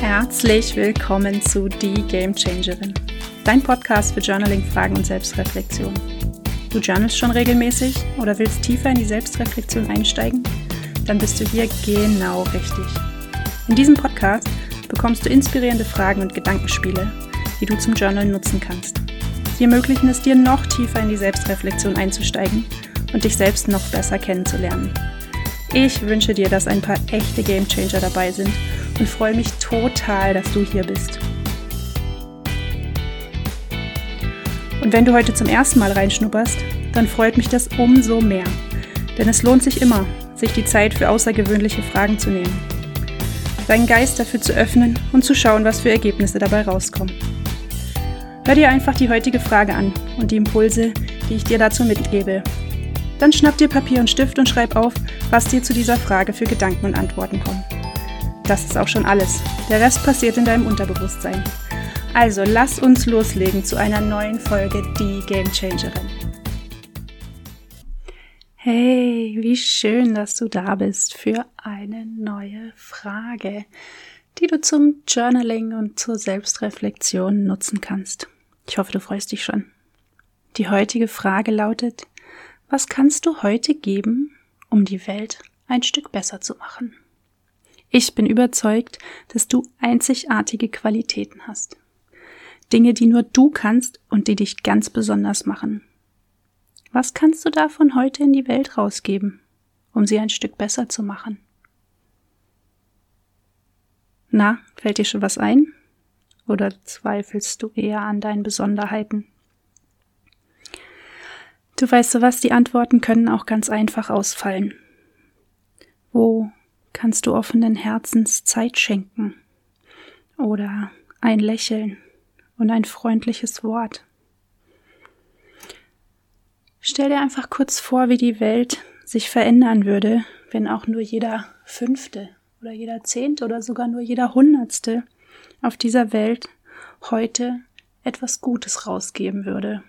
Herzlich willkommen zu Die Game Changerin, dein Podcast für Journaling, Fragen und Selbstreflexion. Du journalst schon regelmäßig oder willst tiefer in die Selbstreflexion einsteigen? Dann bist du hier genau richtig. In diesem Podcast bekommst du inspirierende Fragen und Gedankenspiele, die du zum Journal nutzen kannst. Sie ermöglichen es dir, noch tiefer in die Selbstreflexion einzusteigen und dich selbst noch besser kennenzulernen. Ich wünsche dir, dass ein paar echte Gamechanger dabei sind und freue mich total, dass du hier bist. Und wenn du heute zum ersten Mal reinschnupperst, dann freut mich das umso mehr. Denn es lohnt sich immer, sich die Zeit für außergewöhnliche Fragen zu nehmen. Deinen Geist dafür zu öffnen und zu schauen, was für Ergebnisse dabei rauskommen. Hör dir einfach die heutige Frage an und die Impulse, die ich dir dazu mitgebe. Dann schnapp dir Papier und Stift und schreib auf, was dir zu dieser Frage für Gedanken und Antworten kommen. Das ist auch schon alles. Der Rest passiert in deinem Unterbewusstsein. Also lass uns loslegen zu einer neuen Folge Die Game Changerin. Hey, wie schön, dass du da bist für eine neue Frage, die du zum Journaling und zur Selbstreflexion nutzen kannst. Ich hoffe, du freust dich schon. Die heutige Frage lautet, was kannst du heute geben, um die Welt ein Stück besser zu machen? Ich bin überzeugt, dass du einzigartige Qualitäten hast. Dinge, die nur du kannst und die dich ganz besonders machen. Was kannst du davon heute in die Welt rausgeben, um sie ein Stück besser zu machen? Na, fällt dir schon was ein? Oder zweifelst du eher an deinen Besonderheiten? Du weißt so was, die Antworten können auch ganz einfach ausfallen. Wo kannst du offenen Herzens Zeit schenken? Oder ein Lächeln und ein freundliches Wort? Stell dir einfach kurz vor, wie die Welt sich verändern würde, wenn auch nur jeder Fünfte oder jeder Zehnte oder sogar nur jeder Hundertste auf dieser Welt heute etwas Gutes rausgeben würde.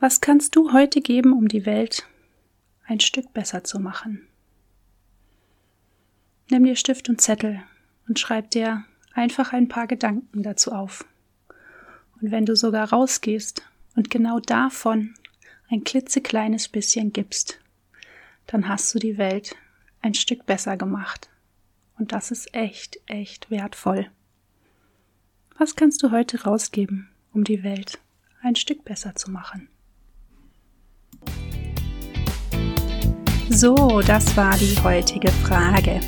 Was kannst du heute geben, um die Welt ein Stück besser zu machen? Nimm dir Stift und Zettel und schreib dir einfach ein paar Gedanken dazu auf. Und wenn du sogar rausgehst und genau davon ein klitzekleines bisschen gibst, dann hast du die Welt ein Stück besser gemacht. Und das ist echt, echt wertvoll. Was kannst du heute rausgeben, um die Welt ein Stück besser zu machen? So, das war die heutige Frage.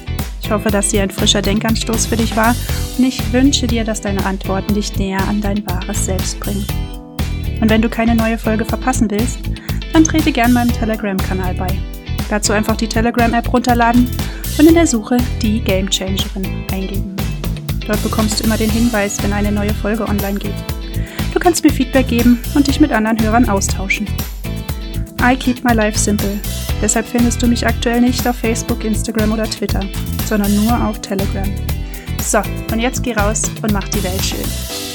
Ich hoffe, dass sie ein frischer Denkanstoß für dich war und ich wünsche dir, dass deine Antworten dich näher an dein wahres Selbst bringen. Und wenn du keine neue Folge verpassen willst, dann trete gern meinem Telegram-Kanal bei. Dazu einfach die Telegram-App runterladen und in der Suche die Game Changerin eingeben. Dort bekommst du immer den Hinweis, wenn eine neue Folge online geht. Du kannst mir Feedback geben und dich mit anderen Hörern austauschen. I keep my life simple Deshalb findest du mich aktuell nicht auf Facebook, Instagram oder Twitter, sondern nur auf Telegram. So, und jetzt geh raus und mach die Welt schön.